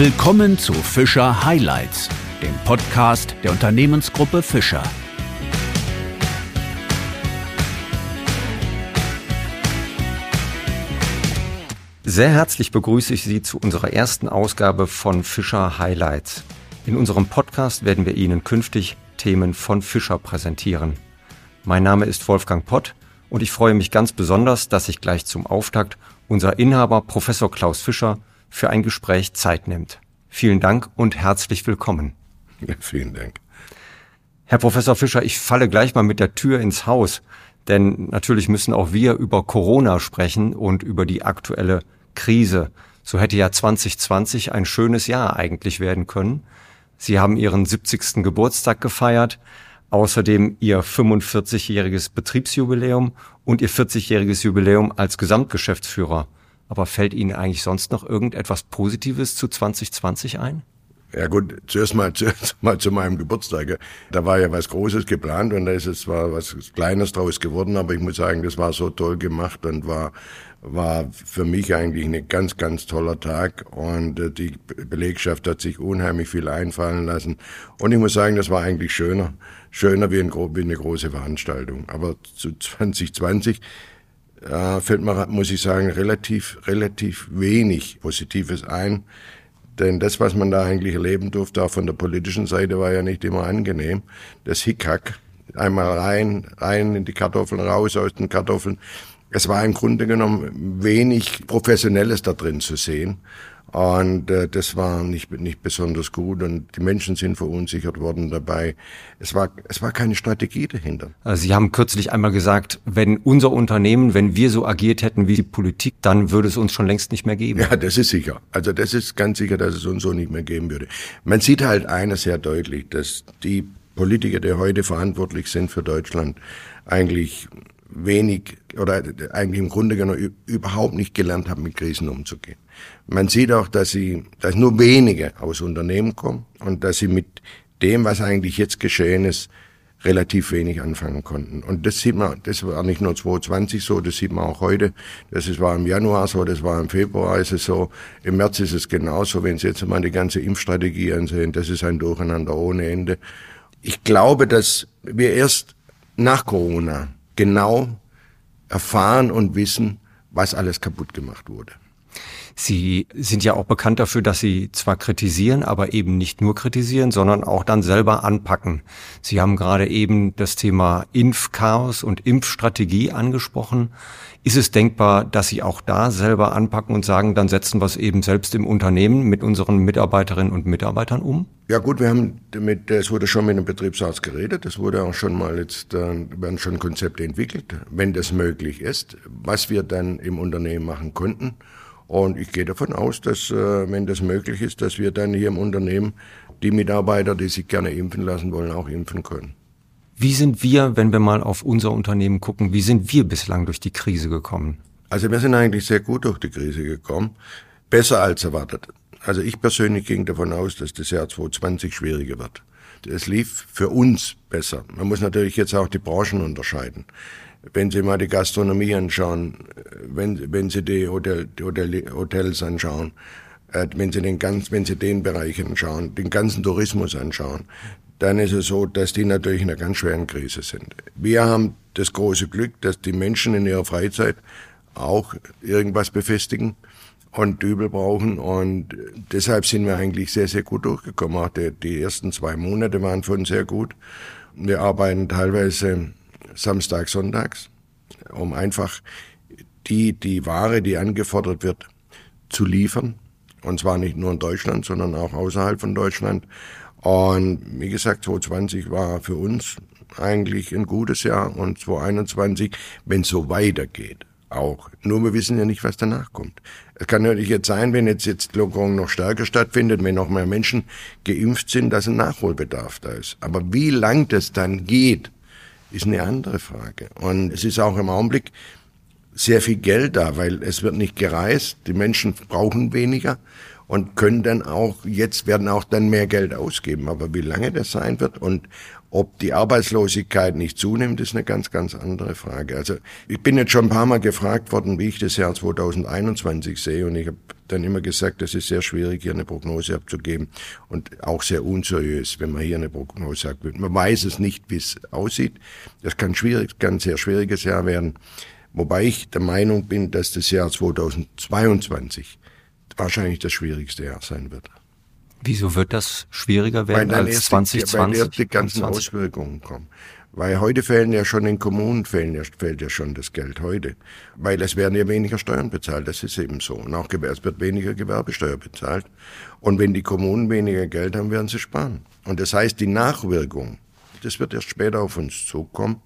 Willkommen zu Fischer Highlights, dem Podcast der Unternehmensgruppe Fischer. Sehr herzlich begrüße ich Sie zu unserer ersten Ausgabe von Fischer Highlights. In unserem Podcast werden wir Ihnen künftig Themen von Fischer präsentieren. Mein Name ist Wolfgang Pott und ich freue mich ganz besonders, dass sich gleich zum Auftakt unser Inhaber Professor Klaus Fischer für ein Gespräch Zeit nimmt. Vielen Dank und herzlich willkommen. Ja, vielen Dank. Herr Professor Fischer, ich falle gleich mal mit der Tür ins Haus, denn natürlich müssen auch wir über Corona sprechen und über die aktuelle Krise. So hätte ja 2020 ein schönes Jahr eigentlich werden können. Sie haben Ihren 70. Geburtstag gefeiert, außerdem Ihr 45-jähriges Betriebsjubiläum und Ihr 40-jähriges Jubiläum als Gesamtgeschäftsführer. Aber fällt Ihnen eigentlich sonst noch irgendetwas Positives zu 2020 ein? Ja gut, zuerst mal, zuerst mal zu meinem Geburtstag. Da war ja was Großes geplant und da ist es zwar was Kleines draus geworden, aber ich muss sagen, das war so toll gemacht und war war für mich eigentlich ein ganz, ganz toller Tag und äh, die Belegschaft hat sich unheimlich viel einfallen lassen. Und ich muss sagen, das war eigentlich schöner, schöner wie, ein, wie eine große Veranstaltung. Aber zu 2020 äh, fällt mir, muss ich sagen, relativ, relativ wenig Positives ein. Denn das, was man da eigentlich erleben durfte, auch von der politischen Seite, war ja nicht immer angenehm. Das Hickhack, einmal rein, rein in die Kartoffeln, raus aus den Kartoffeln es war im Grunde genommen wenig Professionelles da drin zu sehen. Und äh, das war nicht, nicht besonders gut und die Menschen sind verunsichert worden dabei. Es war, es war keine Strategie dahinter. Also Sie haben kürzlich einmal gesagt, wenn unser Unternehmen, wenn wir so agiert hätten wie die Politik, dann würde es uns schon längst nicht mehr geben. Ja, das ist sicher. Also das ist ganz sicher, dass es uns so nicht mehr geben würde. Man sieht halt eines sehr deutlich, dass die Politiker, die heute verantwortlich sind für Deutschland, eigentlich wenig oder eigentlich im Grunde genommen überhaupt nicht gelernt haben, mit Krisen umzugehen. Man sieht auch, dass sie, dass nur wenige aus Unternehmen kommen und dass sie mit dem, was eigentlich jetzt geschehen ist, relativ wenig anfangen konnten. Und das sieht man, das war nicht nur 2020 so, das sieht man auch heute. Das war im Januar so, das war im Februar ist es so, im März ist es genauso. Wenn Sie jetzt mal die ganze Impfstrategie ansehen, das ist ein Durcheinander ohne Ende. Ich glaube, dass wir erst nach Corona genau erfahren und wissen, was alles kaputt gemacht wurde. Sie sind ja auch bekannt dafür, dass Sie zwar kritisieren, aber eben nicht nur kritisieren, sondern auch dann selber anpacken. Sie haben gerade eben das Thema Impfchaos und Impfstrategie angesprochen. Ist es denkbar, dass Sie auch da selber anpacken und sagen, dann setzen wir es eben selbst im Unternehmen mit unseren Mitarbeiterinnen und Mitarbeitern um? Ja gut, wir haben damit, es wurde schon mit dem Betriebsarzt geredet, es wurde auch schon mal jetzt, äh, werden schon Konzepte entwickelt, wenn das möglich ist, was wir dann im Unternehmen machen könnten. Und ich gehe davon aus, dass, äh, wenn das möglich ist, dass wir dann hier im Unternehmen die Mitarbeiter, die sich gerne impfen lassen wollen, auch impfen können. Wie sind wir, wenn wir mal auf unser Unternehmen gucken, wie sind wir bislang durch die Krise gekommen? Also wir sind eigentlich sehr gut durch die Krise gekommen. Besser als erwartet. Also ich persönlich ging davon aus, dass das Jahr 2020 schwieriger wird. Es lief für uns besser. Man muss natürlich jetzt auch die Branchen unterscheiden. Wenn Sie mal die Gastronomie anschauen, wenn, wenn Sie die, Hotel, die Hotel, Hotels anschauen, äh, wenn Sie den ganz, wenn Sie den Bereich anschauen, den ganzen Tourismus anschauen, dann ist es so, dass die natürlich in einer ganz schweren Krise sind. Wir haben das große Glück, dass die Menschen in ihrer Freizeit auch irgendwas befestigen und Dübel brauchen und deshalb sind wir eigentlich sehr, sehr gut durchgekommen. Auch die, die ersten zwei Monate waren für uns sehr gut. Wir arbeiten teilweise Samstag, Sonntags, um einfach die, die Ware, die angefordert wird, zu liefern. Und zwar nicht nur in Deutschland, sondern auch außerhalb von Deutschland. Und wie gesagt, 2020 war für uns eigentlich ein gutes Jahr und 2021, wenn es so weitergeht, auch. Nur wir wissen ja nicht, was danach kommt. Es kann natürlich jetzt sein, wenn jetzt, jetzt Lockerung noch stärker stattfindet, wenn noch mehr Menschen geimpft sind, dass ein Nachholbedarf da ist. Aber wie lang das dann geht, ist eine andere Frage. Und es ist auch im Augenblick sehr viel Geld da, weil es wird nicht gereist, die Menschen brauchen weniger und können dann auch, jetzt werden auch dann mehr Geld ausgeben. Aber wie lange das sein wird und ob die Arbeitslosigkeit nicht zunimmt, ist eine ganz, ganz andere Frage. Also ich bin jetzt schon ein paar Mal gefragt worden, wie ich das Jahr 2021 sehe und ich habe dann immer gesagt, es ist sehr schwierig, hier eine Prognose abzugeben und auch sehr unseriös, wenn man hier eine Prognose abgibt. Man weiß es nicht, wie es aussieht. Das kann schwierig, kann ein sehr schwieriges Jahr werden. Wobei ich der Meinung bin, dass das Jahr 2022 wahrscheinlich das schwierigste Jahr sein wird. Wieso wird das schwieriger werden als 2020? Weil erst die ganzen Auswirkungen kommen. Weil heute fehlen ja schon in Kommunen, fehlen ja, fehlt ja schon das Geld heute. Weil es werden ja weniger Steuern bezahlt, das ist eben so. Und auch es wird weniger Gewerbesteuer bezahlt. Und wenn die Kommunen weniger Geld haben, werden sie sparen. Und das heißt, die Nachwirkung, das wird erst später auf uns zukommen.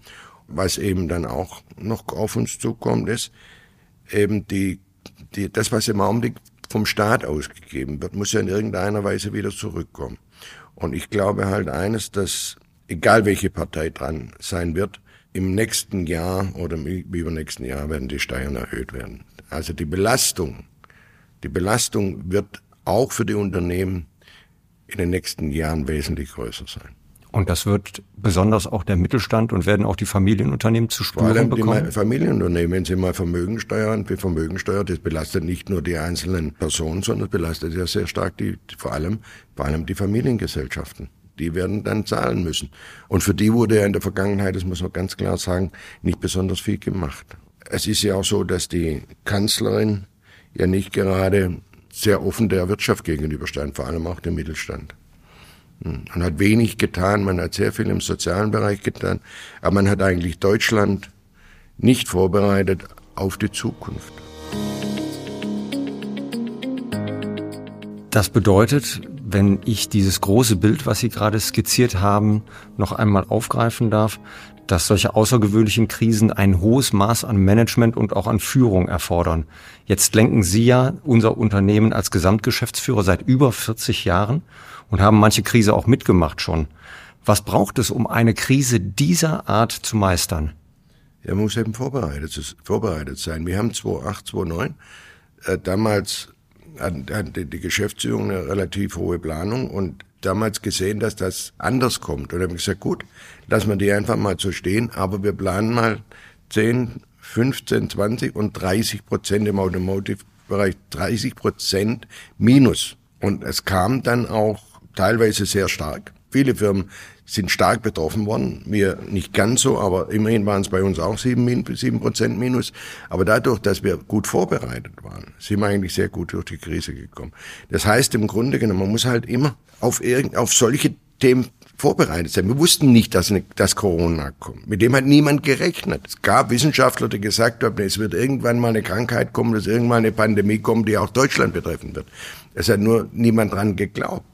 Was eben dann auch noch auf uns zukommt, ist eben die, die, das, was im Augenblick vom Staat ausgegeben wird, muss ja in irgendeiner Weise wieder zurückkommen. Und ich glaube halt eines, dass egal welche Partei dran sein wird, im nächsten Jahr oder im übernächsten Jahr werden die Steuern erhöht werden. Also die Belastung, die Belastung wird auch für die Unternehmen in den nächsten Jahren wesentlich größer sein. Und das wird besonders auch der Mittelstand und werden auch die Familienunternehmen zu spüren Vor allem bekommen? Die Familienunternehmen, wenn sie mal Vermögensteuer und Vermögensteuer, das belastet nicht nur die einzelnen Personen, sondern belastet ja sehr stark die, vor allem, vor allem die Familiengesellschaften. Die werden dann zahlen müssen. Und für die wurde ja in der Vergangenheit, das muss man ganz klar sagen, nicht besonders viel gemacht. Es ist ja auch so, dass die Kanzlerin ja nicht gerade sehr offen der Wirtschaft gegenüberstand, vor allem auch dem Mittelstand. Man hat wenig getan, man hat sehr viel im sozialen Bereich getan, aber man hat eigentlich Deutschland nicht vorbereitet auf die Zukunft. Das bedeutet, wenn ich dieses große Bild, was Sie gerade skizziert haben, noch einmal aufgreifen darf, dass solche außergewöhnlichen Krisen ein hohes Maß an Management und auch an Führung erfordern. Jetzt lenken Sie ja unser Unternehmen als Gesamtgeschäftsführer seit über 40 Jahren und haben manche Krise auch mitgemacht schon. Was braucht es, um eine Krise dieser Art zu meistern? Er muss eben vorbereitet, vorbereitet sein. Wir haben 2008, 2009 äh, damals hatte die Geschäftsführung eine relativ hohe Planung und damals gesehen, dass das anders kommt. Und haben gesagt, gut, lassen wir die einfach mal so stehen, aber wir planen mal 10, 15, 20 und 30 Prozent im Automotive-Bereich, 30 Prozent Minus. Und es kam dann auch teilweise sehr stark. Viele Firmen sind stark betroffen worden. Wir nicht ganz so, aber immerhin waren es bei uns auch sieben, sieben Prozent minus. Aber dadurch, dass wir gut vorbereitet waren, sind wir eigentlich sehr gut durch die Krise gekommen. Das heißt im Grunde genommen, man muss halt immer auf, irgend, auf solche Themen vorbereitet sein. Wir wussten nicht, dass, eine, dass Corona kommt. Mit dem hat niemand gerechnet. Es gab Wissenschaftler, die gesagt haben, es wird irgendwann mal eine Krankheit kommen, dass irgendwann eine Pandemie kommt, die auch Deutschland betreffen wird. Es hat nur niemand dran geglaubt.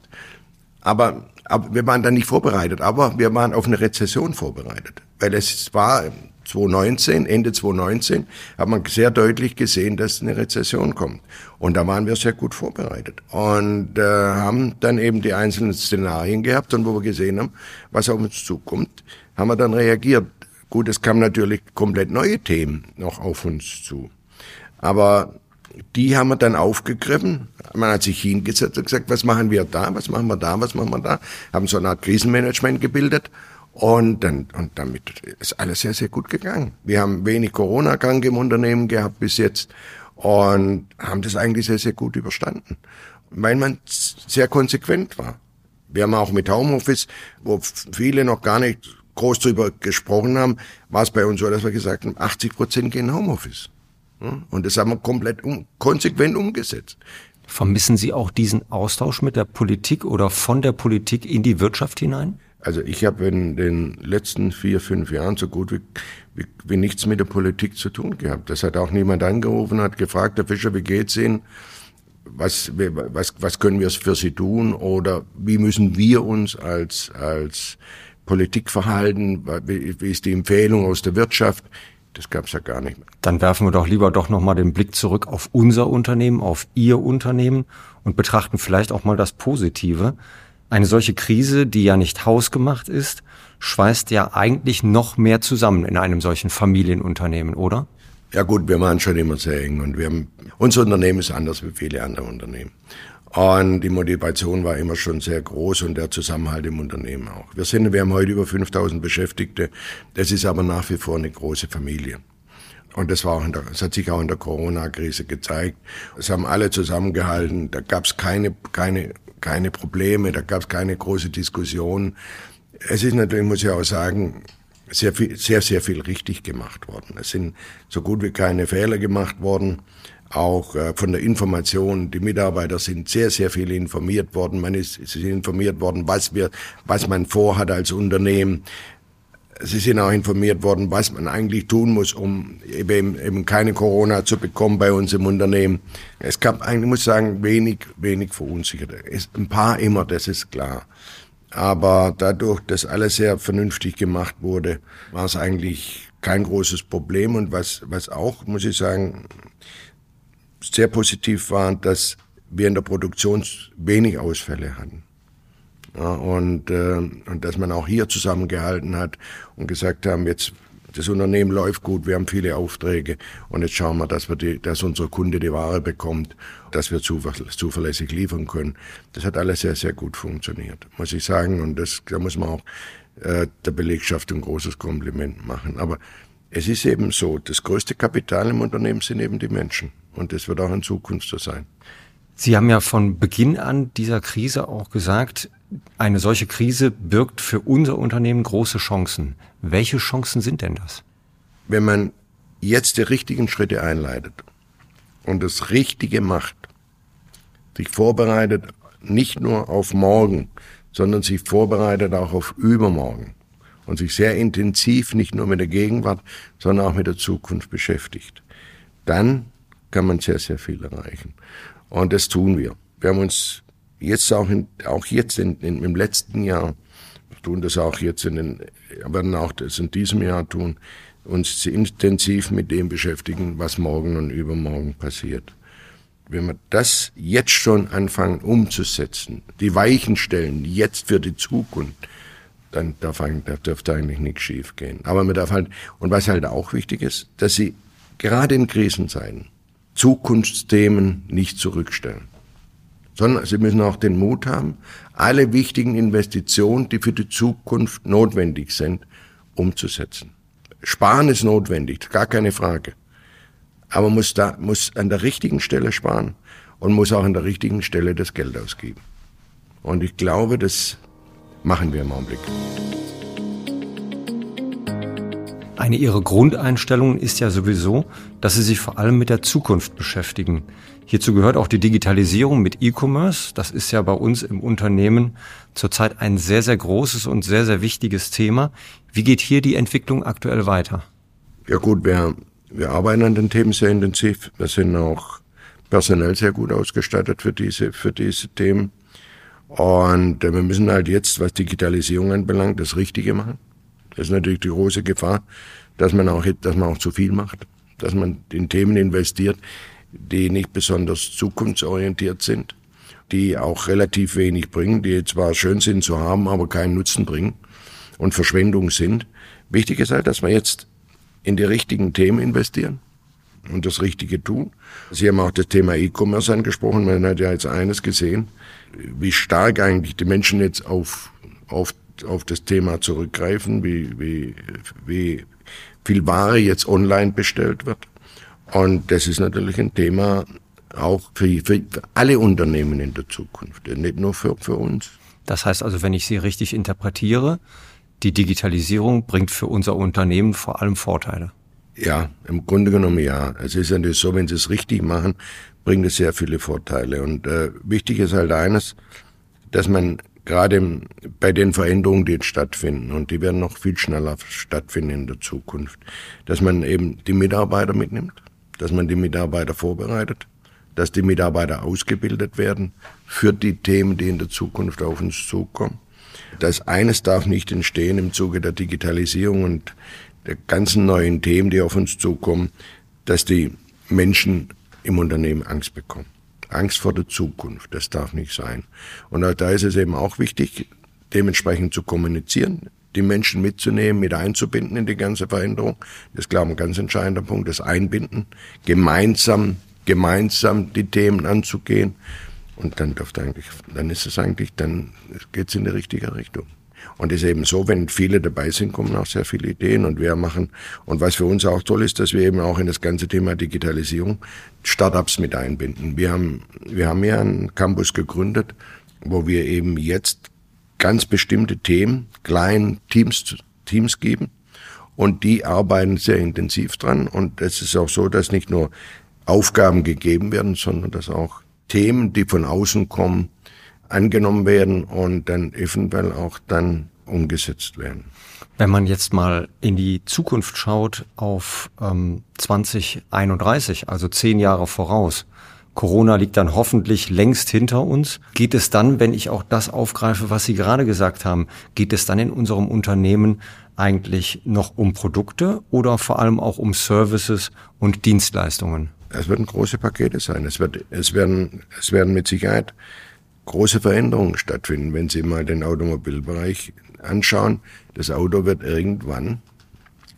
Aber, aber wir waren da nicht vorbereitet, aber wir waren auf eine Rezession vorbereitet. Weil es war 2019, Ende 2019, hat man sehr deutlich gesehen, dass eine Rezession kommt. Und da waren wir sehr gut vorbereitet. Und äh, haben dann eben die einzelnen Szenarien gehabt und wo wir gesehen haben, was auf uns zukommt, haben wir dann reagiert. Gut, es kamen natürlich komplett neue Themen noch auf uns zu. Aber die haben wir dann aufgegriffen. Man hat sich hingesetzt und gesagt, was machen wir da, was machen wir da, was machen wir da. Haben so eine Art Krisenmanagement gebildet. Und dann, und damit ist alles sehr, sehr gut gegangen. Wir haben wenig Corona-Kranke im Unternehmen gehabt bis jetzt und haben das eigentlich sehr, sehr gut überstanden. Weil man sehr konsequent war. Wir haben auch mit Homeoffice, wo viele noch gar nicht groß drüber gesprochen haben, war es bei uns so, dass wir gesagt haben, 80 Prozent gehen Homeoffice. Und das haben wir komplett um, konsequent umgesetzt. Vermissen Sie auch diesen Austausch mit der Politik oder von der Politik in die Wirtschaft hinein? Also ich habe in den letzten vier, fünf Jahren so gut wie, wie, wie nichts mit der Politik zu tun gehabt. Das hat auch niemand angerufen, hat gefragt, Herr Fischer, wie geht's Ihnen? Was, was, was können wir für Sie tun? Oder wie müssen wir uns als, als Politik verhalten? Wie, wie ist die Empfehlung aus der Wirtschaft? Das gab es ja gar nicht mehr. Dann werfen wir doch lieber doch nochmal den Blick zurück auf unser Unternehmen, auf Ihr Unternehmen und betrachten vielleicht auch mal das Positive. Eine solche Krise, die ja nicht hausgemacht ist, schweißt ja eigentlich noch mehr zusammen in einem solchen Familienunternehmen, oder? Ja gut, wir waren schon immer sehr eng und wir haben, unser Unternehmen ist anders wie viele andere Unternehmen. Und die Motivation war immer schon sehr groß und der Zusammenhalt im Unternehmen auch. Wir sind, wir haben heute über 5000 Beschäftigte. Das ist aber nach wie vor eine große Familie. Und das war auch in der, das hat sich auch in der Corona-Krise gezeigt. Es haben alle zusammengehalten. Da gab es keine, keine, keine Probleme, da gab es keine große Diskussion. Es ist natürlich, muss ich auch sagen, sehr viel, sehr, sehr viel richtig gemacht worden. Es sind so gut wie keine Fehler gemacht worden. Auch äh, von der Information. Die Mitarbeiter sind sehr, sehr viel informiert worden. Man ist, ist informiert worden, was wir, was man vorhat als Unternehmen. Sie sind auch informiert worden, was man eigentlich tun muss, um eben, eben keine Corona zu bekommen bei uns im Unternehmen. Es gab eigentlich, muss sagen, wenig, wenig Verunsicherte. Es, ein paar immer, das ist klar. Aber dadurch, dass alles sehr vernünftig gemacht wurde, war es eigentlich kein großes Problem. Und was, was auch, muss ich sagen, sehr positiv war, dass wir in der Produktion wenig Ausfälle hatten. Ja, und, äh, und dass man auch hier zusammengehalten hat und gesagt haben, jetzt das Unternehmen läuft gut, wir haben viele Aufträge und jetzt schauen wir, dass, wir die, dass unser Kunde die Ware bekommt, dass wir zuverlässig liefern können. Das hat alles sehr, sehr gut funktioniert, muss ich sagen. Und das, da muss man auch äh, der Belegschaft ein großes Kompliment machen. Aber es ist eben so, das größte Kapital im Unternehmen sind eben die Menschen. Und das wird auch in Zukunft so sein. Sie haben ja von Beginn an dieser Krise auch gesagt, eine solche Krise birgt für unser Unternehmen große Chancen. Welche Chancen sind denn das? Wenn man jetzt die richtigen Schritte einleitet und das Richtige macht, sich vorbereitet nicht nur auf morgen, sondern sich vorbereitet auch auf übermorgen und sich sehr intensiv nicht nur mit der Gegenwart, sondern auch mit der Zukunft beschäftigt, dann kann man sehr, sehr viel erreichen. Und das tun wir. Wir haben uns jetzt auch, in, auch jetzt in, in, im letzten Jahr, tun das auch jetzt in den, werden auch das in diesem Jahr tun, uns intensiv mit dem beschäftigen, was morgen und übermorgen passiert. Wenn wir das jetzt schon anfangen umzusetzen, die Weichen stellen, jetzt für die Zukunft, dann darf, da dürfte eigentlich nichts schief gehen. Aber man darf halt, und was halt auch wichtig ist, dass sie gerade in Krisenzeiten Zukunftsthemen nicht zurückstellen sondern sie müssen auch den Mut haben, alle wichtigen Investitionen, die für die Zukunft notwendig sind, umzusetzen. Sparen ist notwendig, gar keine Frage. Aber muss da, muss an der richtigen Stelle sparen und muss auch an der richtigen Stelle das Geld ausgeben. Und ich glaube, das machen wir im Augenblick. Eine Ihrer Grundeinstellungen ist ja sowieso, dass Sie sich vor allem mit der Zukunft beschäftigen. Hierzu gehört auch die Digitalisierung mit E-Commerce. Das ist ja bei uns im Unternehmen zurzeit ein sehr, sehr großes und sehr, sehr wichtiges Thema. Wie geht hier die Entwicklung aktuell weiter? Ja gut, wir, wir arbeiten an den Themen sehr intensiv. Wir sind auch personell sehr gut ausgestattet für diese, für diese Themen. Und äh, wir müssen halt jetzt, was Digitalisierung anbelangt, das Richtige machen. Das ist natürlich die große Gefahr, dass man auch, dass man auch zu viel macht, dass man in Themen investiert, die nicht besonders zukunftsorientiert sind, die auch relativ wenig bringen, die zwar schön sind zu haben, aber keinen Nutzen bringen und Verschwendung sind. Wichtig ist halt, dass wir jetzt in die richtigen Themen investieren und das Richtige tun. Sie haben auch das Thema E-Commerce angesprochen. Man hat ja jetzt eines gesehen, wie stark eigentlich die Menschen jetzt auf, auf auf das Thema zurückgreifen, wie, wie, wie viel Ware jetzt online bestellt wird. Und das ist natürlich ein Thema auch für, für alle Unternehmen in der Zukunft, nicht nur für, für uns. Das heißt also, wenn ich Sie richtig interpretiere, die Digitalisierung bringt für unser Unternehmen vor allem Vorteile. Ja, im Grunde genommen ja. Es ist natürlich so, wenn Sie es richtig machen, bringt es sehr viele Vorteile. Und äh, wichtig ist halt eines, dass man gerade bei den Veränderungen, die jetzt stattfinden, und die werden noch viel schneller stattfinden in der Zukunft, dass man eben die Mitarbeiter mitnimmt, dass man die Mitarbeiter vorbereitet, dass die Mitarbeiter ausgebildet werden für die Themen, die in der Zukunft auf uns zukommen. Das eines darf nicht entstehen im Zuge der Digitalisierung und der ganzen neuen Themen, die auf uns zukommen, dass die Menschen im Unternehmen Angst bekommen. Angst vor der Zukunft. Das darf nicht sein. Und da ist es eben auch wichtig, dementsprechend zu kommunizieren, die Menschen mitzunehmen, mit einzubinden in die ganze Veränderung. Das ist, glaube ich, ein ganz entscheidender Punkt, das Einbinden, gemeinsam, gemeinsam die Themen anzugehen. Und dann dürfte eigentlich, dann ist es eigentlich, dann geht es in die richtige Richtung. Und es ist eben so, wenn viele dabei sind, kommen auch sehr viele Ideen und wir machen, und was für uns auch toll ist, dass wir eben auch in das ganze Thema Digitalisierung Startups mit einbinden. Wir haben, wir haben ja einen Campus gegründet, wo wir eben jetzt ganz bestimmte Themen kleinen Teams, Teams geben und die arbeiten sehr intensiv dran und es ist auch so, dass nicht nur Aufgaben gegeben werden, sondern dass auch Themen, die von außen kommen, angenommen werden und dann eventuell auch dann umgesetzt werden. Wenn man jetzt mal in die Zukunft schaut auf ähm, 2031, also zehn Jahre voraus, Corona liegt dann hoffentlich längst hinter uns. Geht es dann, wenn ich auch das aufgreife, was Sie gerade gesagt haben, geht es dann in unserem Unternehmen eigentlich noch um Produkte oder vor allem auch um Services und Dienstleistungen? Es werden große Pakete sein. Es, wird, es, werden, es werden mit Sicherheit große Veränderungen stattfinden. Wenn Sie mal den Automobilbereich anschauen, das Auto wird irgendwann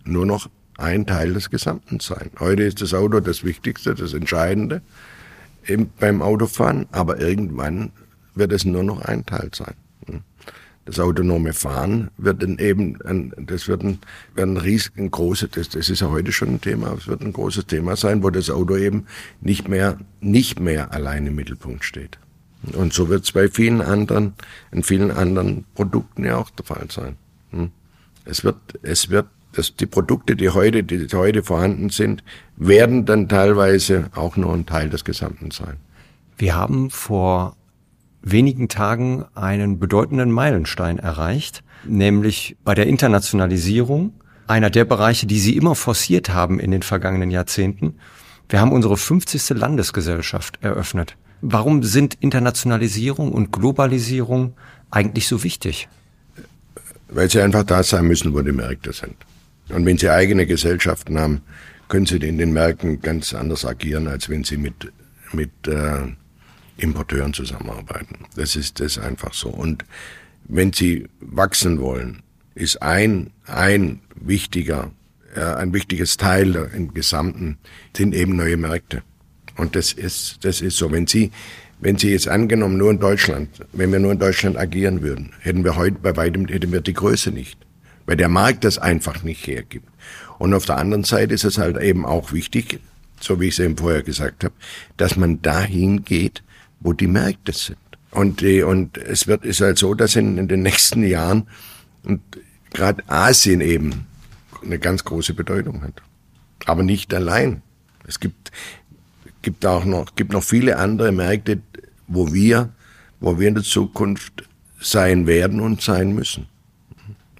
nur noch ein Teil des Gesamten sein. Heute ist das Auto das Wichtigste, das Entscheidende im, beim Autofahren, aber irgendwann wird es nur noch ein Teil sein. Das autonome Fahren wird dann eben, das wird ein, wird ein riesigen großes, das, das ist ja heute schon ein Thema, es wird ein großes Thema sein, wo das Auto eben nicht mehr, nicht mehr allein im Mittelpunkt steht. Und so wird es bei vielen anderen, in vielen anderen Produkten ja auch der Fall sein. Hm? Es wird, es wird, dass die Produkte, die heute, die heute vorhanden sind, werden dann teilweise auch nur ein Teil des Gesamten sein. Wir haben vor wenigen Tagen einen bedeutenden Meilenstein erreicht, nämlich bei der Internationalisierung, einer der Bereiche, die Sie immer forciert haben in den vergangenen Jahrzehnten. Wir haben unsere 50. Landesgesellschaft eröffnet. Warum sind Internationalisierung und Globalisierung eigentlich so wichtig? Weil sie einfach da sein müssen, wo die Märkte sind. Und wenn sie eigene Gesellschaften haben, können sie in den Märkten ganz anders agieren, als wenn sie mit, mit äh, Importeuren zusammenarbeiten. Das ist das einfach so. Und wenn sie wachsen wollen, ist ein, ein wichtiger, äh, ein wichtiges Teil im Gesamten, sind eben neue Märkte. Und das ist, das ist so. Wenn Sie, wenn Sie jetzt angenommen nur in Deutschland, wenn wir nur in Deutschland agieren würden, hätten wir heute bei weitem, hätten wir die Größe nicht. Weil der Markt das einfach nicht hergibt. Und auf der anderen Seite ist es halt eben auch wichtig, so wie ich es eben vorher gesagt habe, dass man dahin geht, wo die Märkte sind. Und, die, und es wird, ist halt so, dass in, in den nächsten Jahren und gerade Asien eben eine ganz große Bedeutung hat. Aber nicht allein. Es gibt, gibt auch noch, gibt noch viele andere Märkte, wo wir, wo wir in der Zukunft sein werden und sein müssen.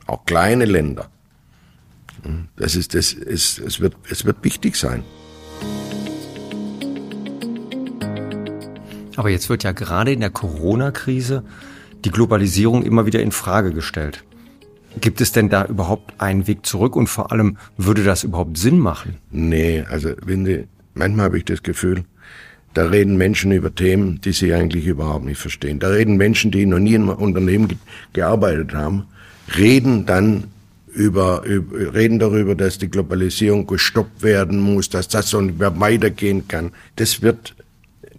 Auch kleine Länder. Das ist, das ist, es wird, es wird wichtig sein. Aber jetzt wird ja gerade in der Corona-Krise die Globalisierung immer wieder in Frage gestellt. Gibt es denn da überhaupt einen Weg zurück und vor allem würde das überhaupt Sinn machen? Nee, also wenn die, manchmal habe ich das Gefühl, da reden Menschen über Themen, die sie eigentlich überhaupt nicht verstehen. Da reden Menschen, die noch nie in einem Unternehmen ge gearbeitet haben, reden dann über, über, reden darüber, dass die Globalisierung gestoppt werden muss, dass das so nicht mehr weitergehen kann. Das wird,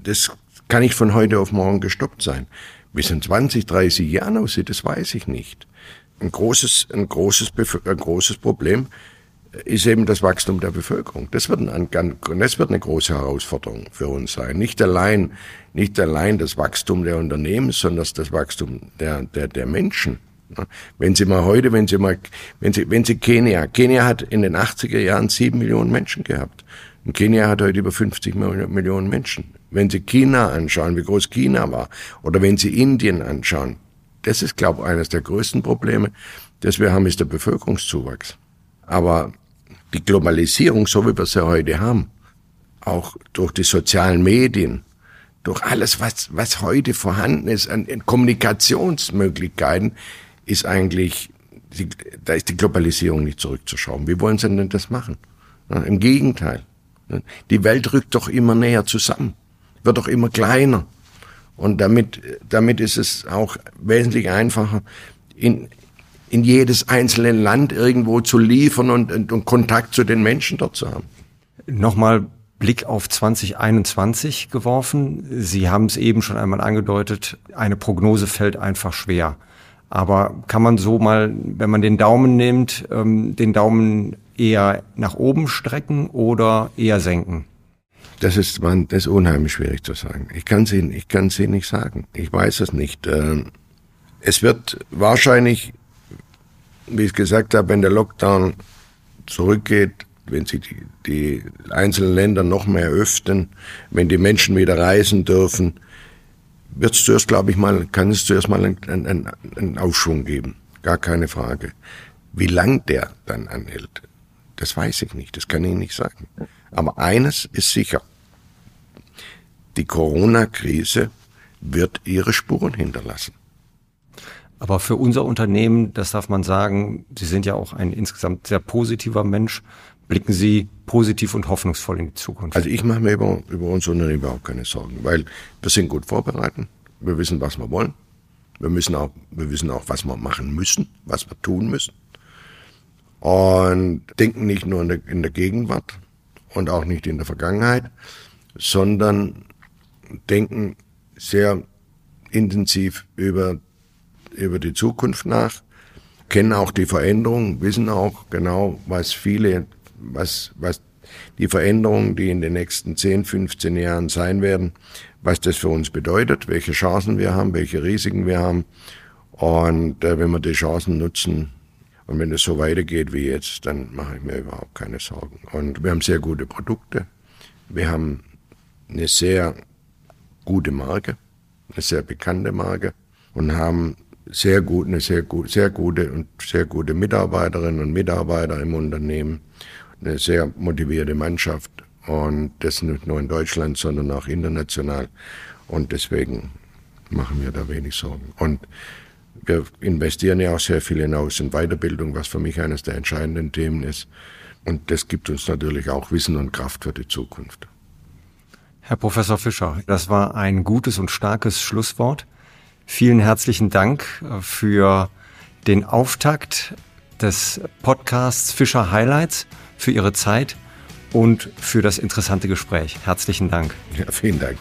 das kann nicht von heute auf morgen gestoppt sein. Es in 20, 30 Jahren aussieht, das weiß ich nicht. Ein großes, ein großes, ein großes Problem ist eben das Wachstum der Bevölkerung. Das wird, ein, das wird eine große Herausforderung für uns sein. Nicht allein, nicht allein das Wachstum der Unternehmen, sondern das Wachstum der, der, der Menschen. Wenn Sie mal heute, wenn Sie mal, wenn Sie, wenn Sie Kenia, Kenia hat in den 80er Jahren sieben Millionen Menschen gehabt. Und Kenia hat heute über 50 Millionen Menschen. Wenn Sie China anschauen, wie groß China war, oder wenn Sie Indien anschauen, das ist, glaube ich, eines der größten Probleme, das wir haben, ist der Bevölkerungszuwachs. Aber die Globalisierung, so wie wir sie heute haben, auch durch die sozialen Medien, durch alles, was, was heute vorhanden ist an, an Kommunikationsmöglichkeiten, ist eigentlich, die, da ist die Globalisierung nicht zurückzuschrauben. Wie wollen sie denn das machen? Ja, Im Gegenteil. Die Welt rückt doch immer näher zusammen, wird doch immer kleiner. Und damit, damit ist es auch wesentlich einfacher, in, in jedes einzelne Land irgendwo zu liefern und, und, und Kontakt zu den Menschen dort zu haben. Nochmal Blick auf 2021 geworfen. Sie haben es eben schon einmal angedeutet, eine Prognose fällt einfach schwer. Aber kann man so mal, wenn man den Daumen nimmt, ähm, den Daumen eher nach oben strecken oder eher senken? Das ist, man, das ist unheimlich schwierig zu sagen. Ich kann sie, ich kann sie nicht sagen. Ich weiß es nicht. Ähm, es wird wahrscheinlich, wie ich gesagt habe, wenn der Lockdown zurückgeht, wenn sich die, die einzelnen Länder noch mehr öffnen, wenn die Menschen wieder reisen dürfen, wird es zuerst, glaube ich mal, kann es zuerst mal einen, einen, einen Aufschwung geben. Gar keine Frage. Wie lang der dann anhält, das weiß ich nicht, das kann ich nicht sagen. Aber eines ist sicher. Die Corona-Krise wird ihre Spuren hinterlassen. Aber für unser Unternehmen, das darf man sagen, Sie sind ja auch ein insgesamt sehr positiver Mensch. Blicken Sie positiv und hoffnungsvoll in die Zukunft? Also ich mache mir über, über unser Unternehmen überhaupt keine Sorgen, weil wir sind gut vorbereitet. Wir wissen, was wir wollen. Wir müssen auch, wir wissen auch, was wir machen müssen, was wir tun müssen. Und denken nicht nur in der, in der Gegenwart und auch nicht in der Vergangenheit, sondern denken sehr intensiv über, über die Zukunft nach, kennen auch die Veränderungen, wissen auch genau, was viele, was, was die Veränderungen, die in den nächsten 10, 15 Jahren sein werden, was das für uns bedeutet, welche Chancen wir haben, welche Risiken wir haben. Und äh, wenn wir die Chancen nutzen und wenn es so weitergeht wie jetzt, dann mache ich mir überhaupt keine Sorgen. Und wir haben sehr gute Produkte. Wir haben eine sehr gute Marke, eine sehr bekannte Marke und haben sehr gut, eine sehr gut, sehr gute und sehr gute Mitarbeiterinnen und Mitarbeiter im Unternehmen, eine sehr motivierte Mannschaft und das nicht nur in Deutschland, sondern auch international und deswegen machen wir da wenig Sorgen. Und wir investieren ja auch sehr viel hinaus in Weiterbildung, was für mich eines der entscheidenden Themen ist. Und das gibt uns natürlich auch Wissen und Kraft für die Zukunft. Herr Professor Fischer, das war ein gutes und starkes Schlusswort. Vielen herzlichen Dank äh, für den Auftakt des Podcasts Fischer Highlights, für Ihre Zeit und für das interessante Gespräch. Herzlichen Dank. Ja, vielen Dank.